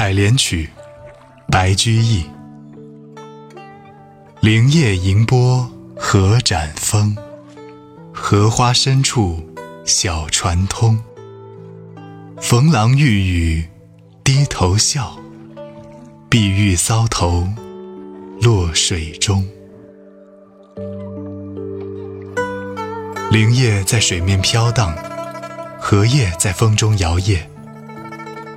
采莲曲，白居易。林叶迎波荷展风，荷花深处小船通。逢郎欲语低头笑，碧玉搔头落水中。林叶在水面飘荡，荷叶在风中摇曳。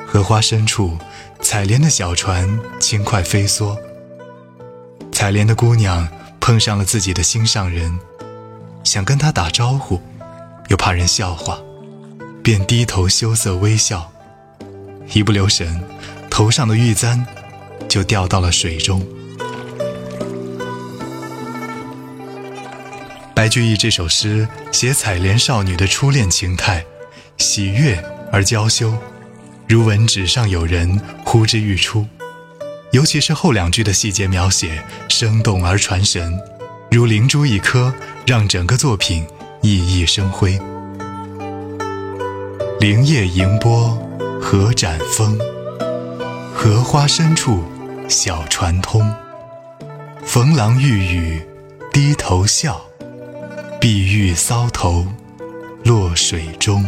荷花深处，采莲的小船轻快飞梭。采莲的姑娘碰上了自己的心上人，想跟他打招呼，又怕人笑话，便低头羞涩微笑。一不留神，头上的玉簪就掉到了水中。白居易这首诗写采莲少女的初恋情态，喜悦而娇羞，如闻纸上有人呼之欲出。尤其是后两句的细节描写生动而传神，如灵珠一颗，让整个作品熠熠生辉。林叶迎波荷展风，荷花深处小船通。逢郎欲语低头笑。碧玉搔头落水中。